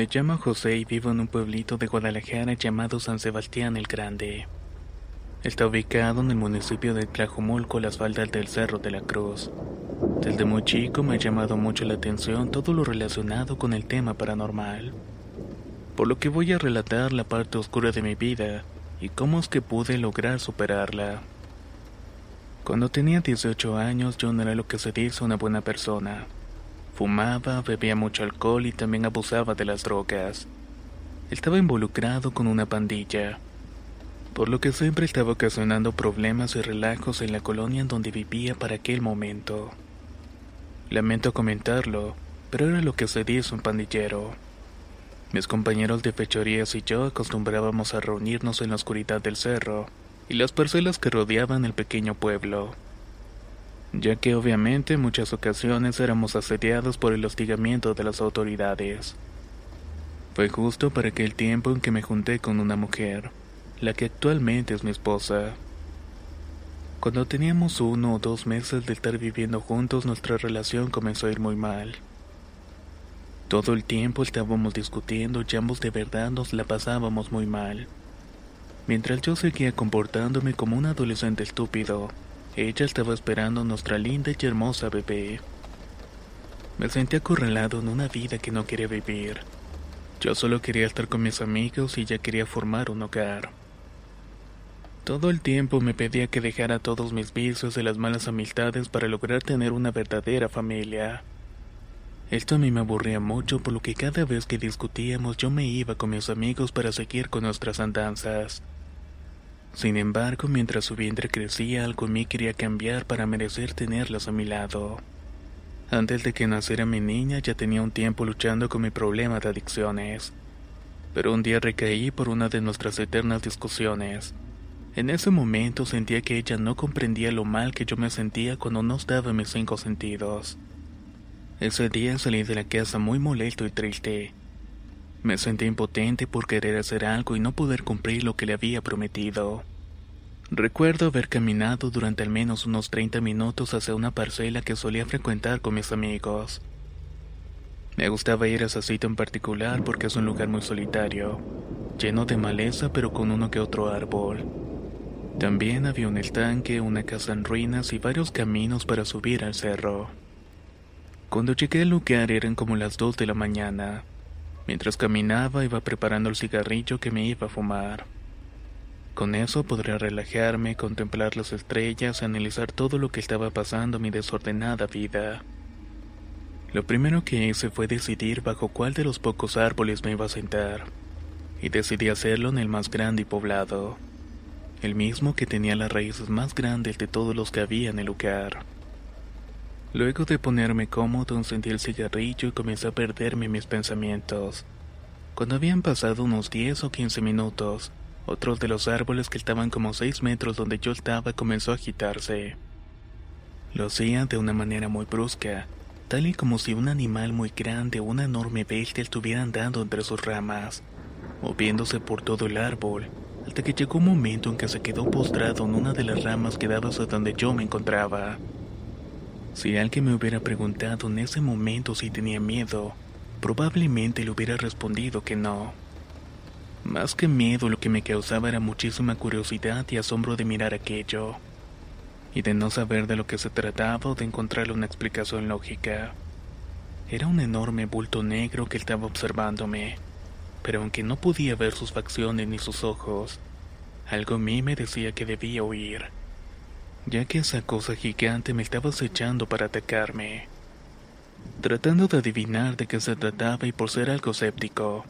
Me llamo José y vivo en un pueblito de Guadalajara llamado San Sebastián el Grande. Está ubicado en el municipio de Tlajumulco, las faldas del Cerro de la Cruz. Desde muy chico me ha llamado mucho la atención todo lo relacionado con el tema paranormal. Por lo que voy a relatar la parte oscura de mi vida y cómo es que pude lograr superarla. Cuando tenía 18 años yo no era lo que se dice una buena persona. Fumaba, bebía mucho alcohol y también abusaba de las drogas. Estaba involucrado con una pandilla, por lo que siempre estaba ocasionando problemas y relajos en la colonia en donde vivía para aquel momento. Lamento comentarlo, pero era lo que se dice un pandillero. Mis compañeros de fechorías y yo acostumbrábamos a reunirnos en la oscuridad del cerro y las parcelas que rodeaban el pequeño pueblo ya que obviamente en muchas ocasiones éramos asediados por el hostigamiento de las autoridades. Fue justo para aquel tiempo en que me junté con una mujer, la que actualmente es mi esposa. Cuando teníamos uno o dos meses de estar viviendo juntos, nuestra relación comenzó a ir muy mal. Todo el tiempo estábamos discutiendo y ambos de verdad nos la pasábamos muy mal. Mientras yo seguía comportándome como un adolescente estúpido, ella estaba esperando nuestra linda y hermosa bebé. Me sentí acorralado en una vida que no quería vivir. Yo solo quería estar con mis amigos y ya quería formar un hogar. Todo el tiempo me pedía que dejara todos mis vicios y las malas amistades para lograr tener una verdadera familia. Esto a mí me aburría mucho por lo que cada vez que discutíamos yo me iba con mis amigos para seguir con nuestras andanzas. Sin embargo, mientras su vientre crecía, algo en mí quería cambiar para merecer tenerlas a mi lado. Antes de que naciera mi niña, ya tenía un tiempo luchando con mi problema de adicciones. Pero un día recaí por una de nuestras eternas discusiones. En ese momento sentía que ella no comprendía lo mal que yo me sentía cuando no estaba en mis cinco sentidos. Ese día salí de la casa muy molesto y triste. Me sentí impotente por querer hacer algo y no poder cumplir lo que le había prometido. Recuerdo haber caminado durante al menos unos 30 minutos hacia una parcela que solía frecuentar con mis amigos. Me gustaba ir a ese sitio en particular porque es un lugar muy solitario, lleno de maleza pero con uno que otro árbol. También había un estanque, una casa en ruinas y varios caminos para subir al cerro. Cuando llegué al lugar eran como las 2 de la mañana. Mientras caminaba iba preparando el cigarrillo que me iba a fumar. Con eso podría relajarme, contemplar las estrellas analizar todo lo que estaba pasando en mi desordenada vida. Lo primero que hice fue decidir bajo cuál de los pocos árboles me iba a sentar, y decidí hacerlo en el más grande y poblado, el mismo que tenía las raíces más grandes de todos los que había en el lugar. Luego de ponerme cómodo, encendí el cigarrillo y comencé a perderme mis pensamientos. Cuando habían pasado unos 10 o 15 minutos, otro de los árboles que estaban como 6 metros donde yo estaba comenzó a agitarse. Lo hacía de una manera muy brusca, tal y como si un animal muy grande o una enorme bestia estuviera andando entre sus ramas, moviéndose por todo el árbol, hasta que llegó un momento en que se quedó postrado en una de las ramas que daba hacia donde yo me encontraba. Si alguien me hubiera preguntado en ese momento si tenía miedo, probablemente le hubiera respondido que no. Más que miedo, lo que me causaba era muchísima curiosidad y asombro de mirar aquello, y de no saber de lo que se trataba o de encontrarle una explicación lógica. Era un enorme bulto negro que estaba observándome, pero aunque no podía ver sus facciones ni sus ojos, algo en mí me decía que debía huir, ya que esa cosa gigante me estaba acechando para atacarme. Tratando de adivinar de qué se trataba y por ser algo escéptico,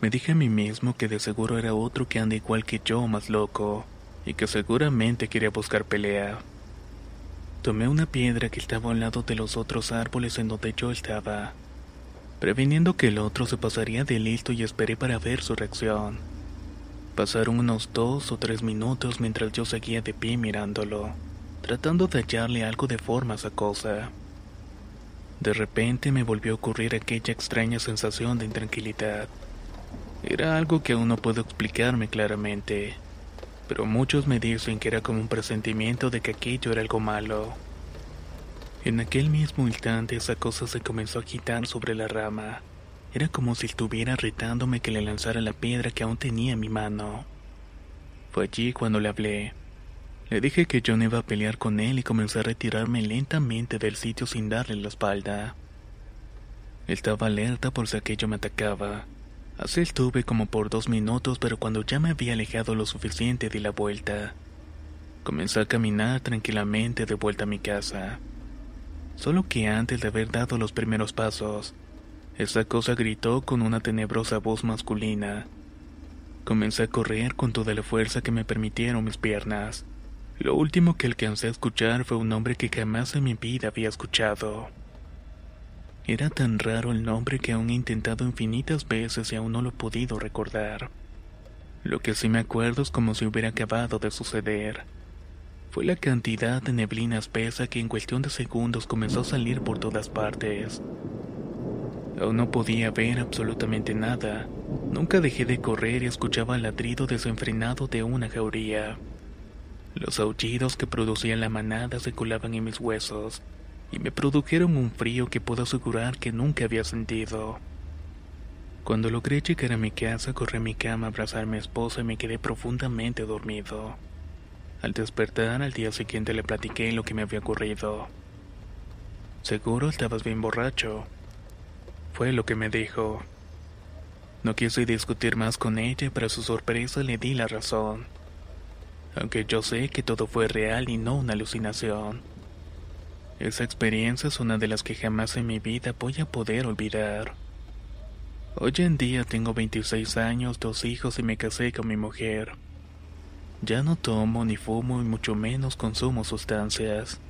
me dije a mí mismo que de seguro era otro que anda igual que yo, más loco, y que seguramente quería buscar pelea. Tomé una piedra que estaba al lado de los otros árboles en donde yo estaba, previniendo que el otro se pasaría de listo y esperé para ver su reacción. Pasaron unos dos o tres minutos mientras yo seguía de pie mirándolo, tratando de hallarle algo de forma a esa cosa. De repente me volvió a ocurrir aquella extraña sensación de intranquilidad. Era algo que aún no puedo explicarme claramente pero muchos me dicen que era como un presentimiento de que aquello era algo malo. En aquel mismo instante esa cosa se comenzó a agitar sobre la rama. Era como si estuviera retándome que le lanzara la piedra que aún tenía en mi mano. Fue allí cuando le hablé. Le dije que yo no iba a pelear con él y comencé a retirarme lentamente del sitio sin darle la espalda. Estaba alerta por si aquello me atacaba. Así estuve como por dos minutos, pero cuando ya me había alejado lo suficiente di la vuelta. Comencé a caminar tranquilamente de vuelta a mi casa. Solo que antes de haber dado los primeros pasos, esa cosa gritó con una tenebrosa voz masculina. Comencé a correr con toda la fuerza que me permitieron mis piernas. Lo último que alcancé a escuchar fue un nombre que jamás en mi vida había escuchado. Era tan raro el nombre que aún he intentado infinitas veces y aún no lo he podido recordar. Lo que sí me acuerdo es como si hubiera acabado de suceder. Fue la cantidad de neblina espesa que en cuestión de segundos comenzó a salir por todas partes. Aún no podía ver absolutamente nada. Nunca dejé de correr y escuchaba el ladrido desenfrenado de una jauría. Los aullidos que producía la manada se colaban en mis huesos y me produjeron un frío que puedo asegurar que nunca había sentido. Cuando logré llegar a mi casa, corrí a mi cama a abrazar a mi esposa y me quedé profundamente dormido. Al despertar al día siguiente le platiqué lo que me había ocurrido. Seguro estabas bien borracho. Fue lo que me dijo. No quise discutir más con ella y para su sorpresa le di la razón. Aunque yo sé que todo fue real y no una alucinación. Esa experiencia es una de las que jamás en mi vida voy a poder olvidar. Hoy en día tengo 26 años, dos hijos y me casé con mi mujer. Ya no tomo ni fumo y mucho menos consumo sustancias.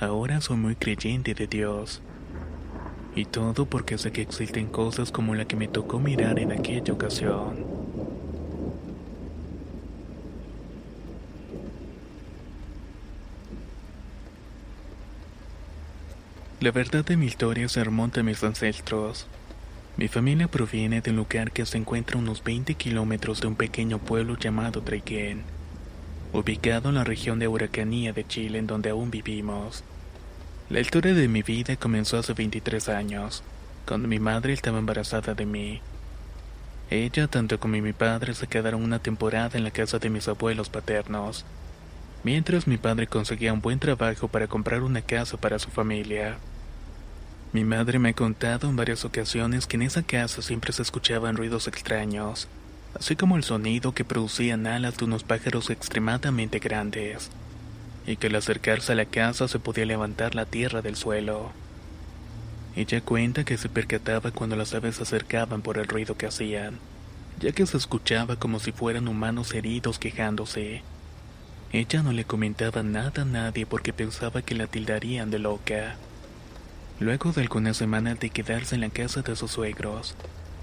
Ahora soy muy creyente de Dios. Y todo porque sé que existen cosas como la que me tocó mirar en aquella ocasión. La verdad de mi historia se remonta a mis ancestros. Mi familia proviene de un lugar que se encuentra a unos 20 kilómetros de un pequeño pueblo llamado Traiquén, ubicado en la región de Huracanía de Chile en donde aún vivimos. La historia de mi vida comenzó hace 23 años, cuando mi madre estaba embarazada de mí. Ella, tanto como mi padre, se quedaron una temporada en la casa de mis abuelos paternos, mientras mi padre conseguía un buen trabajo para comprar una casa para su familia. Mi madre me ha contado en varias ocasiones que en esa casa siempre se escuchaban ruidos extraños, así como el sonido que producían alas de unos pájaros extremadamente grandes, y que al acercarse a la casa se podía levantar la tierra del suelo. Ella cuenta que se percataba cuando las aves se acercaban por el ruido que hacían, ya que se escuchaba como si fueran humanos heridos quejándose. Ella no le comentaba nada a nadie porque pensaba que la tildarían de loca. Luego de algunas semanas de quedarse en la casa de sus suegros,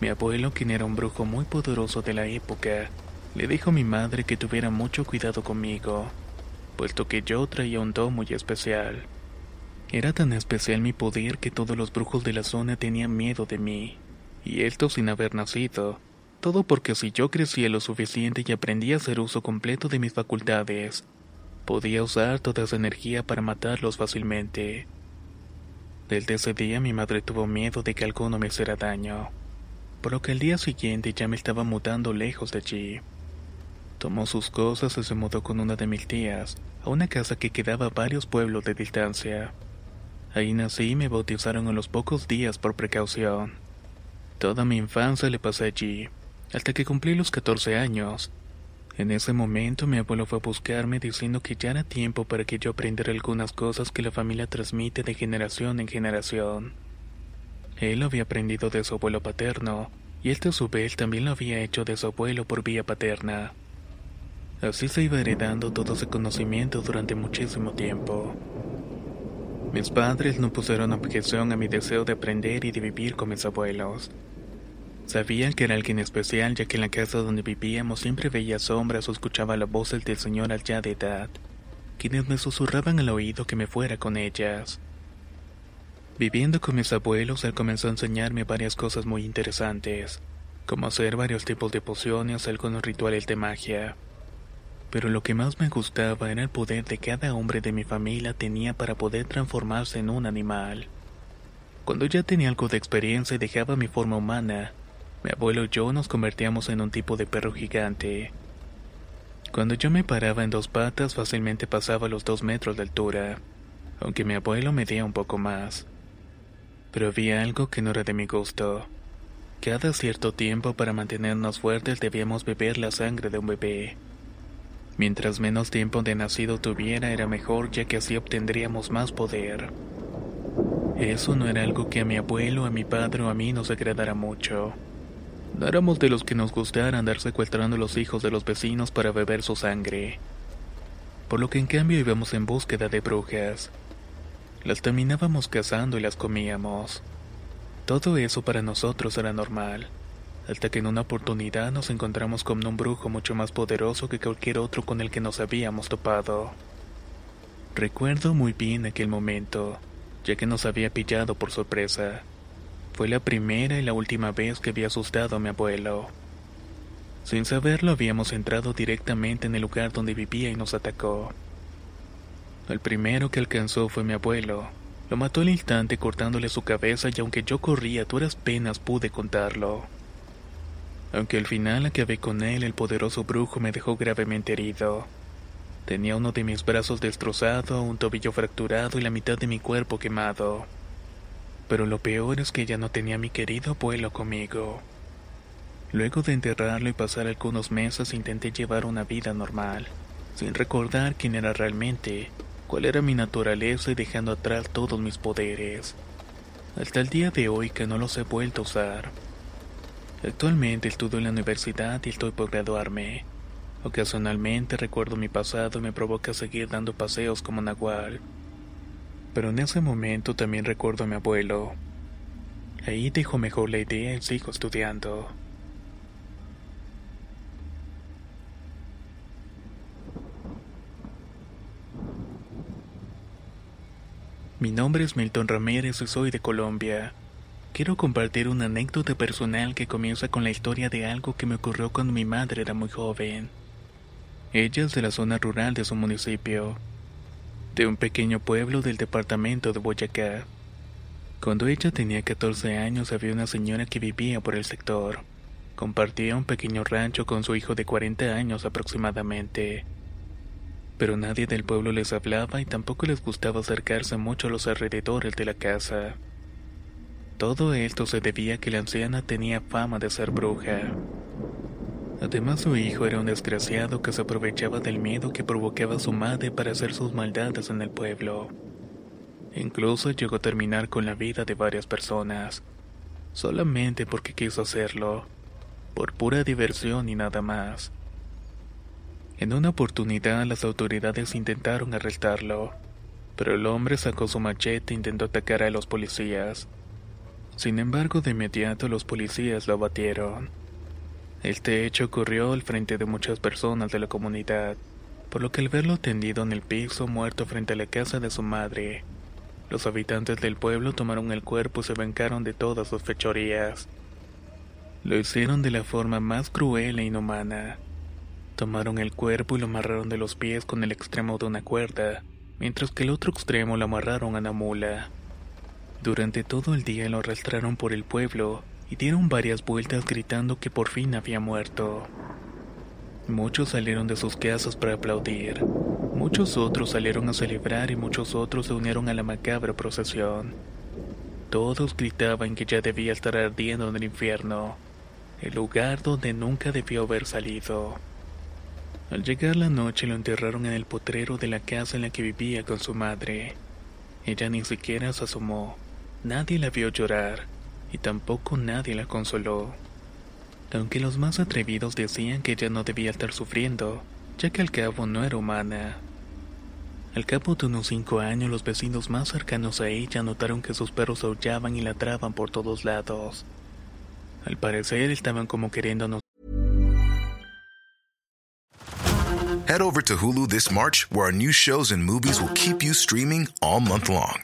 mi abuelo, quien era un brujo muy poderoso de la época, le dijo a mi madre que tuviera mucho cuidado conmigo, puesto que yo traía un don muy especial. Era tan especial mi poder que todos los brujos de la zona tenían miedo de mí, y esto sin haber nacido, Todo porque si yo crecía lo suficiente y aprendía a hacer uso completo de mis facultades, podía usar toda esa energía para matarlos fácilmente. Desde ese día mi madre tuvo miedo de que alguno me hiciera daño, por lo que el día siguiente ya me estaba mudando lejos de allí. Tomó sus cosas y se mudó con una de mis tías a una casa que quedaba a varios pueblos de distancia. Ahí nací y me bautizaron a los pocos días por precaución. Toda mi infancia le pasé allí, hasta que cumplí los 14 años. En ese momento mi abuelo fue a buscarme diciendo que ya era tiempo para que yo aprendiera algunas cosas que la familia transmite de generación en generación. Él lo había aprendido de su abuelo paterno, y este a su vez también lo había hecho de su abuelo por vía paterna. Así se iba heredando todo ese conocimiento durante muchísimo tiempo. Mis padres no pusieron objeción a mi deseo de aprender y de vivir con mis abuelos. Sabían que era alguien especial ya que en la casa donde vivíamos siempre veía sombras o escuchaba las voces del señor allá de edad, quienes me susurraban al oído que me fuera con ellas. Viviendo con mis abuelos, él comenzó a enseñarme varias cosas muy interesantes, como hacer varios tipos de pociones, algunos rituales de magia pero lo que más me gustaba era el poder de cada hombre de mi familia tenía para poder transformarse en un animal. Cuando ya tenía algo de experiencia y dejaba mi forma humana, mi abuelo y yo nos convertíamos en un tipo de perro gigante. Cuando yo me paraba en dos patas fácilmente pasaba los dos metros de altura, aunque mi abuelo medía un poco más. Pero había algo que no era de mi gusto. Cada cierto tiempo para mantenernos fuertes debíamos beber la sangre de un bebé. Mientras menos tiempo de nacido tuviera era mejor ya que así obtendríamos más poder. Eso no era algo que a mi abuelo, a mi padre o a mí nos agradara mucho. No éramos de los que nos gustara andar secuestrando a los hijos de los vecinos para beber su sangre. Por lo que en cambio íbamos en búsqueda de brujas. Las terminábamos cazando y las comíamos. Todo eso para nosotros era normal hasta que en una oportunidad nos encontramos con un brujo mucho más poderoso que cualquier otro con el que nos habíamos topado. Recuerdo muy bien aquel momento, ya que nos había pillado por sorpresa. Fue la primera y la última vez que había asustado a mi abuelo. Sin saberlo habíamos entrado directamente en el lugar donde vivía y nos atacó. El primero que alcanzó fue mi abuelo. Lo mató al instante cortándole su cabeza y aunque yo corría a duras penas pude contarlo. Aunque al final acabé con él, el poderoso brujo me dejó gravemente herido. Tenía uno de mis brazos destrozado, un tobillo fracturado y la mitad de mi cuerpo quemado. Pero lo peor es que ya no tenía a mi querido abuelo conmigo. Luego de enterrarlo y pasar algunos meses intenté llevar una vida normal, sin recordar quién era realmente, cuál era mi naturaleza y dejando atrás todos mis poderes. Hasta el día de hoy que no los he vuelto a usar. Actualmente estudio en la universidad y estoy por graduarme. Ocasionalmente recuerdo mi pasado y me provoca seguir dando paseos como Nahual. Pero en ese momento también recuerdo a mi abuelo. Ahí dejo mejor la idea y sigo estudiando. Mi nombre es Milton Ramírez y soy de Colombia. Quiero compartir una anécdota personal que comienza con la historia de algo que me ocurrió cuando mi madre era muy joven. Ella es de la zona rural de su municipio, de un pequeño pueblo del departamento de Boyacá. Cuando ella tenía 14 años había una señora que vivía por el sector. Compartía un pequeño rancho con su hijo de 40 años aproximadamente. Pero nadie del pueblo les hablaba y tampoco les gustaba acercarse mucho a los alrededores de la casa. Todo esto se debía a que la anciana tenía fama de ser bruja. Además su hijo era un desgraciado que se aprovechaba del miedo que provocaba su madre para hacer sus maldades en el pueblo. Incluso llegó a terminar con la vida de varias personas, solamente porque quiso hacerlo, por pura diversión y nada más. En una oportunidad las autoridades intentaron arrestarlo, pero el hombre sacó su machete e intentó atacar a los policías. Sin embargo, de inmediato los policías lo abatieron. Este hecho ocurrió al frente de muchas personas de la comunidad, por lo que al verlo tendido en el piso muerto frente a la casa de su madre, los habitantes del pueblo tomaron el cuerpo y se vengaron de todas sus fechorías. Lo hicieron de la forma más cruel e inhumana. Tomaron el cuerpo y lo amarraron de los pies con el extremo de una cuerda, mientras que el otro extremo lo amarraron a una mula. Durante todo el día lo arrastraron por el pueblo y dieron varias vueltas gritando que por fin había muerto. Muchos salieron de sus casas para aplaudir, muchos otros salieron a celebrar y muchos otros se unieron a la macabra procesión. Todos gritaban que ya debía estar ardiendo en el infierno el lugar donde nunca debió haber salido. Al llegar la noche lo enterraron en el potrero de la casa en la que vivía con su madre. Ella ni siquiera se asomó, nadie la vio llorar y tampoco nadie la consoló. Aunque los más atrevidos decían que ella no debía estar sufriendo, ya que al cabo no era humana. Al cabo de unos cinco años los vecinos más cercanos a ella notaron que sus perros aullaban y ladraban por todos lados. Al parecer estaban como queriéndonos. Head over to Hulu this March, where our new shows and movies will keep you streaming all month long.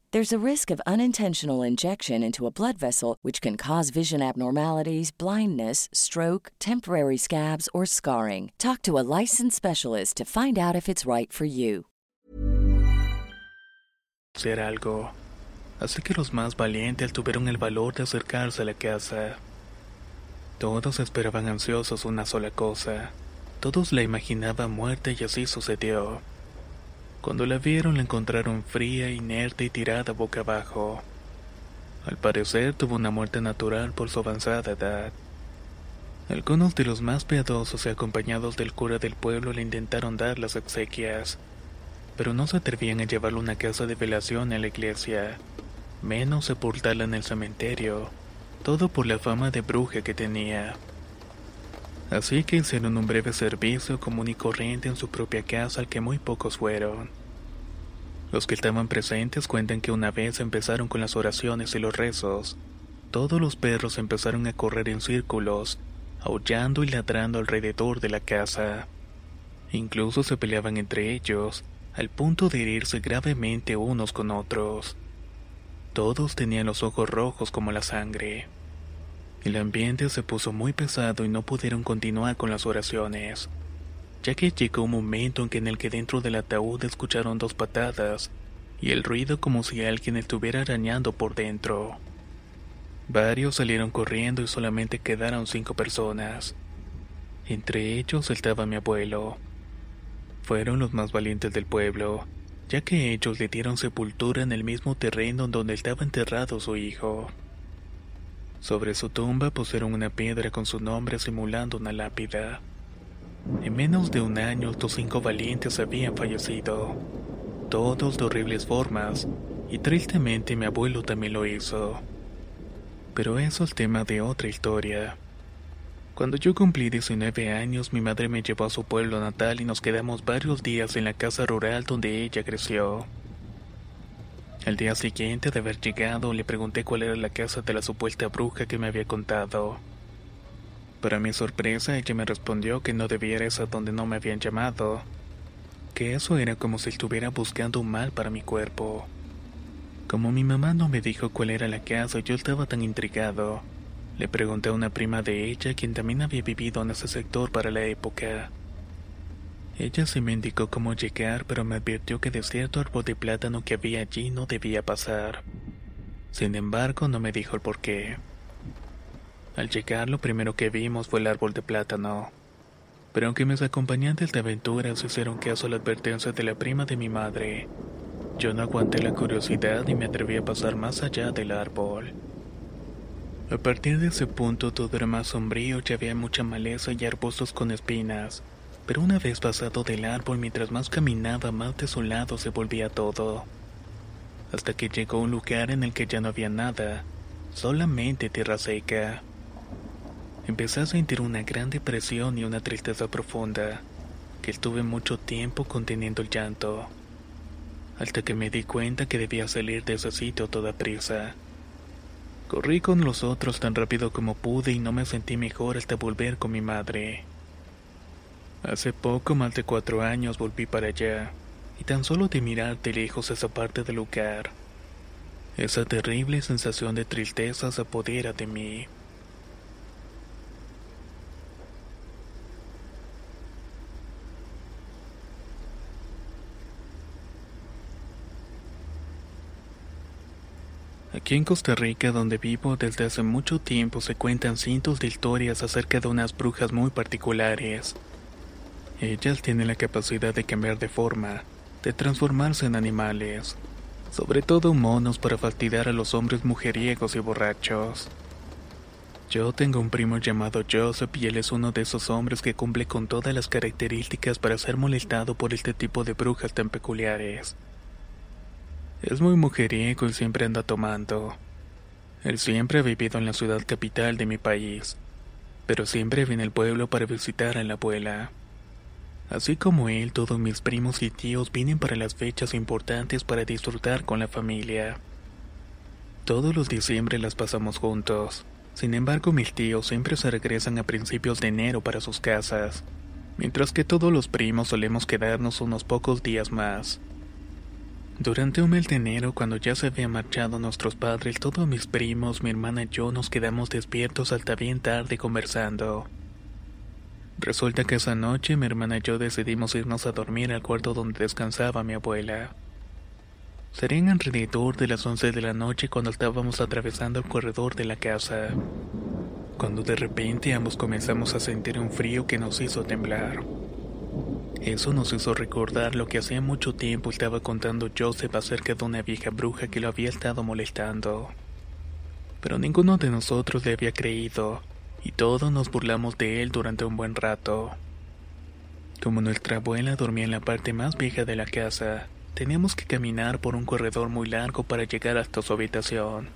There's a risk of unintentional injection into a blood vessel, which can cause vision abnormalities, blindness, stroke, temporary scabs, or scarring. Talk to a licensed specialist to find out if it's right for you. Hacer algo. Así que los más valientes tuvieron el valor de acercarse a la casa. Todos esperaban ansiosos una sola cosa. Todos la imaginaban muerta y así sucedió. Cuando la vieron la encontraron fría, inerte y tirada boca abajo. Al parecer tuvo una muerte natural por su avanzada edad. Algunos de los más piadosos y acompañados del cura del pueblo le intentaron dar las exequias, pero no se atrevían a llevarlo a una casa de velación en la iglesia, menos sepultarla en el cementerio, todo por la fama de bruja que tenía. Así que hicieron un breve servicio común y corriente en su propia casa al que muy pocos fueron. Los que estaban presentes cuentan que una vez empezaron con las oraciones y los rezos, todos los perros empezaron a correr en círculos, aullando y ladrando alrededor de la casa. Incluso se peleaban entre ellos, al punto de herirse gravemente unos con otros. Todos tenían los ojos rojos como la sangre. El ambiente se puso muy pesado y no pudieron continuar con las oraciones, ya que llegó un momento en que en el que dentro del ataúd escucharon dos patadas y el ruido como si alguien estuviera arañando por dentro. Varios salieron corriendo y solamente quedaron cinco personas. Entre ellos estaba mi abuelo. Fueron los más valientes del pueblo, ya que ellos le dieron sepultura en el mismo terreno donde estaba enterrado su hijo. Sobre su tumba pusieron una piedra con su nombre simulando una lápida. En menos de un año, estos cinco valientes habían fallecido, todos de horribles formas, y tristemente mi abuelo también lo hizo. Pero eso es tema de otra historia. Cuando yo cumplí 19 años, mi madre me llevó a su pueblo natal y nos quedamos varios días en la casa rural donde ella creció. Al día siguiente de haber llegado, le pregunté cuál era la casa de la supuesta bruja que me había contado. Para mi sorpresa, ella me respondió que no debía ir a donde no me habían llamado, que eso era como si estuviera buscando un mal para mi cuerpo. Como mi mamá no me dijo cuál era la casa, yo estaba tan intrigado. Le pregunté a una prima de ella, quien también había vivido en ese sector para la época. Ella sí me indicó cómo llegar, pero me advirtió que de cierto árbol de plátano que había allí no debía pasar. Sin embargo, no me dijo el por qué. Al llegar, lo primero que vimos fue el árbol de plátano. Pero aunque mis acompañantes de aventuras hicieron caso a la advertencia de la prima de mi madre, yo no aguanté la curiosidad y me atreví a pasar más allá del árbol. A partir de ese punto todo era más sombrío y había mucha maleza y arbustos con espinas, pero una vez pasado del árbol mientras más caminaba más desolado se volvía todo. Hasta que llegó a un lugar en el que ya no había nada, solamente tierra seca. Empecé a sentir una gran depresión y una tristeza profunda, que estuve mucho tiempo conteniendo el llanto, hasta que me di cuenta que debía salir de ese sitio toda prisa. Corrí con los otros tan rápido como pude y no me sentí mejor hasta volver con mi madre. Hace poco, más de cuatro años, volví para allá, y tan solo de mirar de lejos esa parte del lugar, esa terrible sensación de tristeza se apodera de mí. Aquí en Costa Rica, donde vivo desde hace mucho tiempo, se cuentan cientos de historias acerca de unas brujas muy particulares. Ellas tienen la capacidad de cambiar de forma, de transformarse en animales, sobre todo monos para fastidiar a los hombres mujeriegos y borrachos. Yo tengo un primo llamado Joseph y él es uno de esos hombres que cumple con todas las características para ser molestado por este tipo de brujas tan peculiares. Es muy mujeriego y siempre anda tomando. Él siempre ha vivido en la ciudad capital de mi país, pero siempre viene al pueblo para visitar a la abuela. Así como él, todos mis primos y tíos vienen para las fechas importantes para disfrutar con la familia. Todos los diciembre las pasamos juntos. Sin embargo, mis tíos siempre se regresan a principios de enero para sus casas, mientras que todos los primos solemos quedarnos unos pocos días más. Durante un mes de enero, cuando ya se habían marchado nuestros padres, todos mis primos, mi hermana y yo nos quedamos despiertos hasta bien tarde conversando. Resulta que esa noche mi hermana y yo decidimos irnos a dormir al cuarto donde descansaba mi abuela. Serían alrededor de las 11 de la noche cuando estábamos atravesando el corredor de la casa, cuando de repente ambos comenzamos a sentir un frío que nos hizo temblar. Eso nos hizo recordar lo que hacía mucho tiempo estaba contando Joseph acerca de una vieja bruja que lo había estado molestando. Pero ninguno de nosotros le había creído, y todos nos burlamos de él durante un buen rato. Como nuestra abuela dormía en la parte más vieja de la casa, teníamos que caminar por un corredor muy largo para llegar hasta su habitación.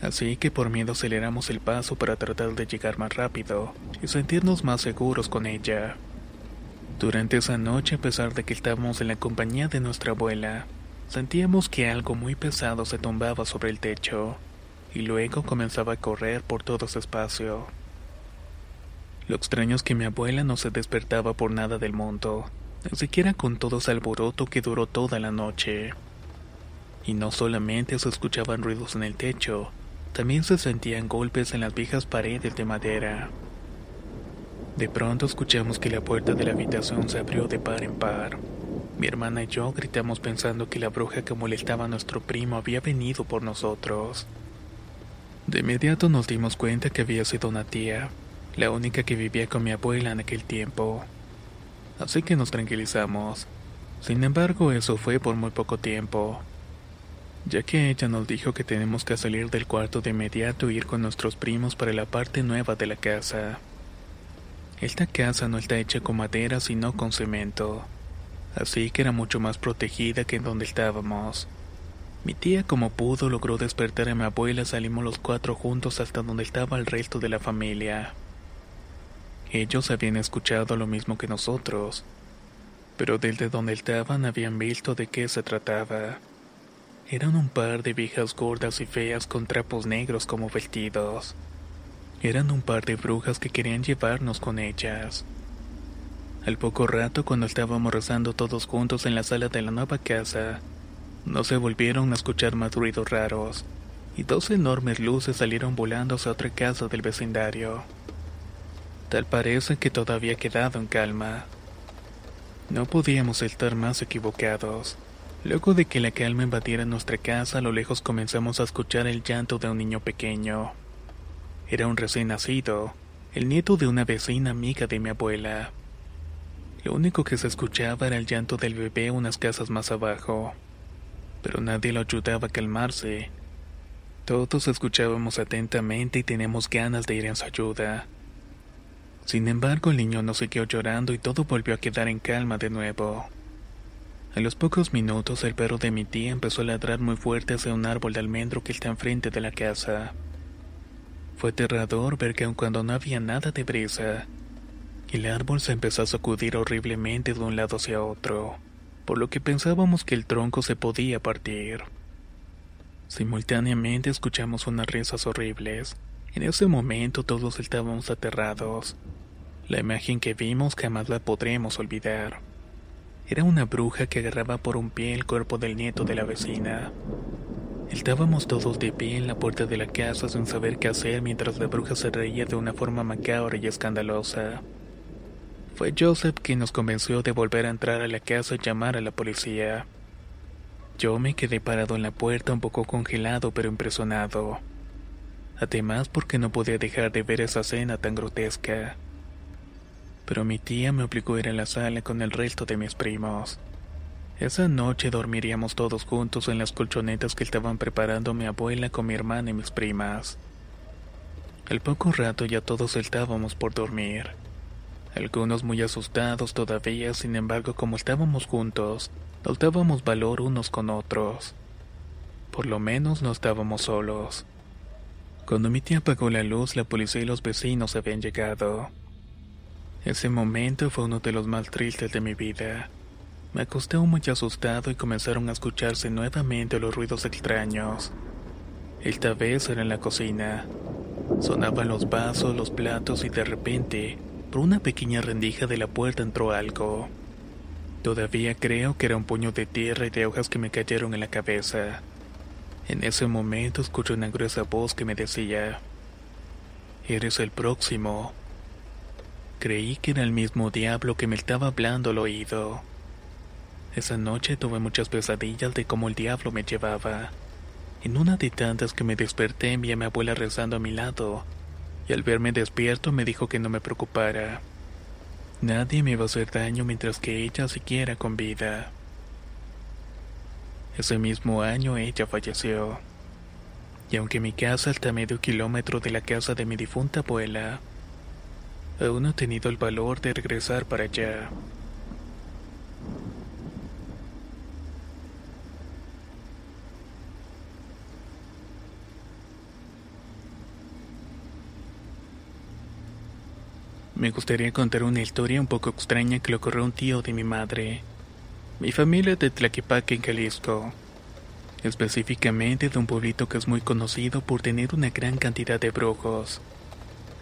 Así que por miedo aceleramos el paso para tratar de llegar más rápido y sentirnos más seguros con ella. Durante esa noche, a pesar de que estábamos en la compañía de nuestra abuela, sentíamos que algo muy pesado se tumbaba sobre el techo, y luego comenzaba a correr por todo ese espacio. Lo extraño es que mi abuela no se despertaba por nada del mundo, ni siquiera con todo ese alboroto que duró toda la noche. Y no solamente se escuchaban ruidos en el techo, también se sentían golpes en las viejas paredes de madera. De pronto escuchamos que la puerta de la habitación se abrió de par en par. Mi hermana y yo gritamos pensando que la bruja que molestaba a nuestro primo había venido por nosotros. De inmediato nos dimos cuenta que había sido una tía, la única que vivía con mi abuela en aquel tiempo. Así que nos tranquilizamos. Sin embargo, eso fue por muy poco tiempo, ya que ella nos dijo que tenemos que salir del cuarto de inmediato e ir con nuestros primos para la parte nueva de la casa. Esta casa no está hecha con madera sino con cemento, así que era mucho más protegida que en donde estábamos. Mi tía como pudo logró despertar a mi abuela, salimos los cuatro juntos hasta donde estaba el resto de la familia. Ellos habían escuchado lo mismo que nosotros, pero desde donde estaban habían visto de qué se trataba. Eran un par de viejas gordas y feas con trapos negros como vestidos. Eran un par de brujas que querían llevarnos con ellas. Al poco rato, cuando estábamos rezando todos juntos en la sala de la nueva casa, no se volvieron a escuchar más ruidos raros, y dos enormes luces salieron volando hacia otra casa del vecindario. Tal parece que todavía quedado en calma. No podíamos estar más equivocados. Luego de que la calma invadiera nuestra casa, a lo lejos comenzamos a escuchar el llanto de un niño pequeño. Era un recién nacido, el nieto de una vecina amiga de mi abuela. Lo único que se escuchaba era el llanto del bebé unas casas más abajo, pero nadie lo ayudaba a calmarse. Todos escuchábamos atentamente y teníamos ganas de ir en su ayuda. Sin embargo, el niño no siguió llorando y todo volvió a quedar en calma de nuevo. A los pocos minutos el perro de mi tía empezó a ladrar muy fuerte hacia un árbol de almendro que está enfrente de la casa. Fue aterrador ver que aun cuando no había nada de brisa, el árbol se empezó a sacudir horriblemente de un lado hacia otro, por lo que pensábamos que el tronco se podía partir. Simultáneamente escuchamos unas risas horribles. En ese momento todos estábamos aterrados. La imagen que vimos jamás la podremos olvidar. Era una bruja que agarraba por un pie el cuerpo del nieto de la vecina. Estábamos todos de pie en la puerta de la casa sin saber qué hacer mientras la bruja se reía de una forma macabra y escandalosa. Fue Joseph quien nos convenció de volver a entrar a la casa y llamar a la policía. Yo me quedé parado en la puerta un poco congelado pero impresionado. Además porque no podía dejar de ver esa escena tan grotesca pero mi tía me obligó a ir a la sala con el resto de mis primos. Esa noche dormiríamos todos juntos en las colchonetas que estaban preparando mi abuela con mi hermana y mis primas. Al poco rato ya todos estábamos por dormir. Algunos muy asustados todavía, sin embargo, como estábamos juntos, nos dábamos valor unos con otros. Por lo menos no estábamos solos. Cuando mi tía apagó la luz, la policía y los vecinos habían llegado. Ese momento fue uno de los más tristes de mi vida. Me acosté muy asustado y comenzaron a escucharse nuevamente los ruidos extraños. Esta vez era en la cocina. Sonaban los vasos, los platos y de repente, por una pequeña rendija de la puerta entró algo. Todavía creo que era un puño de tierra y de hojas que me cayeron en la cabeza. En ese momento escuché una gruesa voz que me decía, Eres el próximo. Creí que era el mismo diablo que me estaba hablando al oído. Esa noche tuve muchas pesadillas de cómo el diablo me llevaba. En una de tantas que me desperté vi a mi abuela rezando a mi lado, y al verme despierto me dijo que no me preocupara. Nadie me iba a hacer daño mientras que ella siguiera con vida. Ese mismo año ella falleció. Y aunque mi casa está a medio kilómetro de la casa de mi difunta abuela, Aún no he tenido el valor de regresar para allá. Me gustaría contar una historia un poco extraña que le ocurrió a un tío de mi madre. Mi familia es de Tlaquepaque, en Jalisco. Específicamente de un pueblito que es muy conocido por tener una gran cantidad de brujos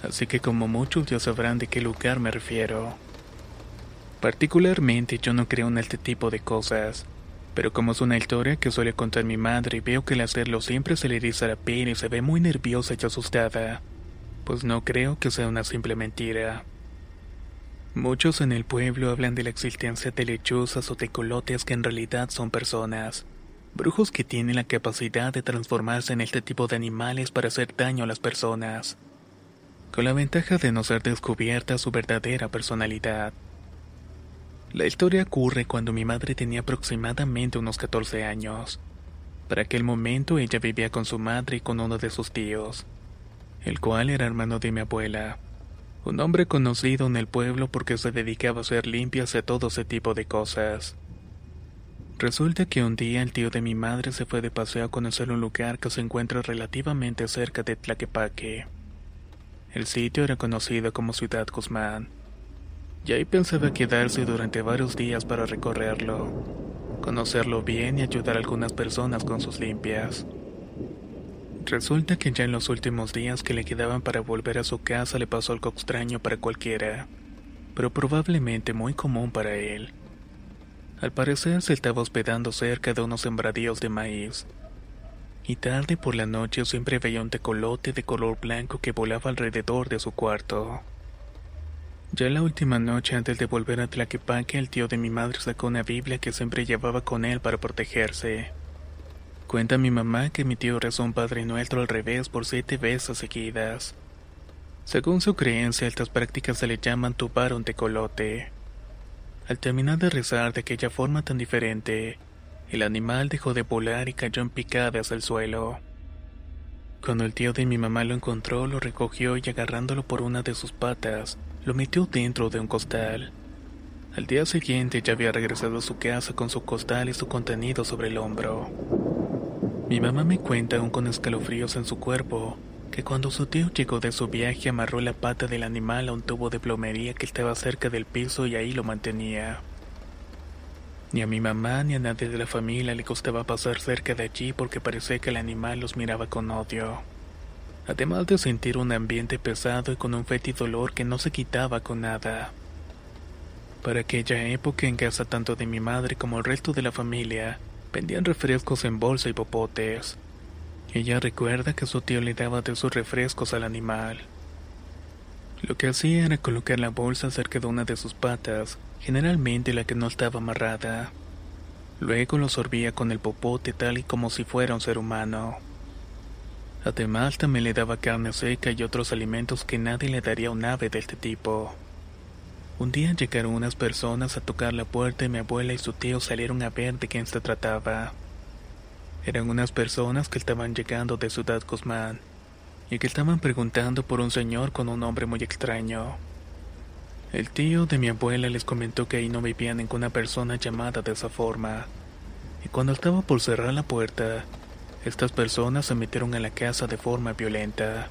así que como muchos ya sabrán de qué lugar me refiero. Particularmente yo no creo en este tipo de cosas, pero como es una historia que suele contar mi madre y veo que al hacerlo siempre se le eriza la piel y se ve muy nerviosa y asustada, pues no creo que sea una simple mentira. Muchos en el pueblo hablan de la existencia de lechuzas o tecolotes que en realidad son personas, brujos que tienen la capacidad de transformarse en este tipo de animales para hacer daño a las personas con la ventaja de no ser descubierta su verdadera personalidad. La historia ocurre cuando mi madre tenía aproximadamente unos 14 años. Para aquel momento ella vivía con su madre y con uno de sus tíos, el cual era hermano de mi abuela, un hombre conocido en el pueblo porque se dedicaba a hacer limpias y todo ese tipo de cosas. Resulta que un día el tío de mi madre se fue de paseo a conocer un lugar que se encuentra relativamente cerca de Tlaquepaque. El sitio era conocido como Ciudad Guzmán. Y ahí pensaba quedarse durante varios días para recorrerlo, conocerlo bien y ayudar a algunas personas con sus limpias. Resulta que ya en los últimos días que le quedaban para volver a su casa le pasó algo extraño para cualquiera, pero probablemente muy común para él. Al parecer se estaba hospedando cerca de unos sembradíos de maíz. y tarde por la noche siempre veía un tecolote de color blanco que volaba alrededor de su cuarto. Ya la última noche antes de volver a Tlaquepaque, el tío de mi madre sacó una Biblia que siempre llevaba con él para protegerse. Cuenta mi mamá que mi tío rezó un Padre Nuestro al revés por siete veces seguidas. Según su creencia, estas prácticas se le llaman tubar un tecolote. Al terminar de rezar de aquella forma tan diferente, el animal dejó de volar y cayó en picadas al suelo. Cuando el tío de mi mamá lo encontró, lo recogió y agarrándolo por una de sus patas, lo metió dentro de un costal. Al día siguiente ya había regresado a su casa con su costal y su contenido sobre el hombro. Mi mamá me cuenta aún con escalofríos en su cuerpo que cuando su tío llegó de su viaje amarró la pata del animal a un tubo de plomería que estaba cerca del piso y ahí lo mantenía. Ni a mi mamá ni a nadie de la familia le costaba pasar cerca de allí porque parecía que el animal los miraba con odio. Además de sentir un ambiente pesado y con un fétido dolor que no se quitaba con nada. Para aquella época en casa tanto de mi madre como el resto de la familia vendían refrescos en bolsa y popotes. Ella recuerda que su tío le daba de sus refrescos al animal. Lo que hacía era colocar la bolsa cerca de una de sus patas, generalmente la que no estaba amarrada. Luego lo sorbía con el popote tal y como si fuera un ser humano. Además también le daba carne seca y otros alimentos que nadie le daría a un ave de este tipo. Un día llegaron unas personas a tocar la puerta y mi abuela y su tío salieron a ver de quién se trataba. Eran unas personas que estaban llegando de Ciudad Guzmán y que estaban preguntando por un señor con un nombre muy extraño. El tío de mi abuela les comentó que ahí no vivía ninguna persona llamada de esa forma. Y cuando estaba por cerrar la puerta, estas personas se metieron a la casa de forma violenta.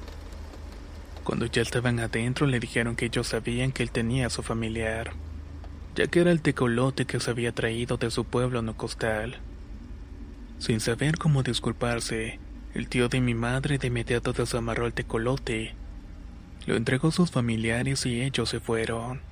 Cuando ya estaban adentro le dijeron que ellos sabían que él tenía a su familiar, ya que era el tecolote que se había traído de su pueblo no costal. Sin saber cómo disculparse, el tío de mi madre de inmediato desamarró el tecolote, lo entregó a sus familiares y ellos se fueron.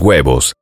huevos.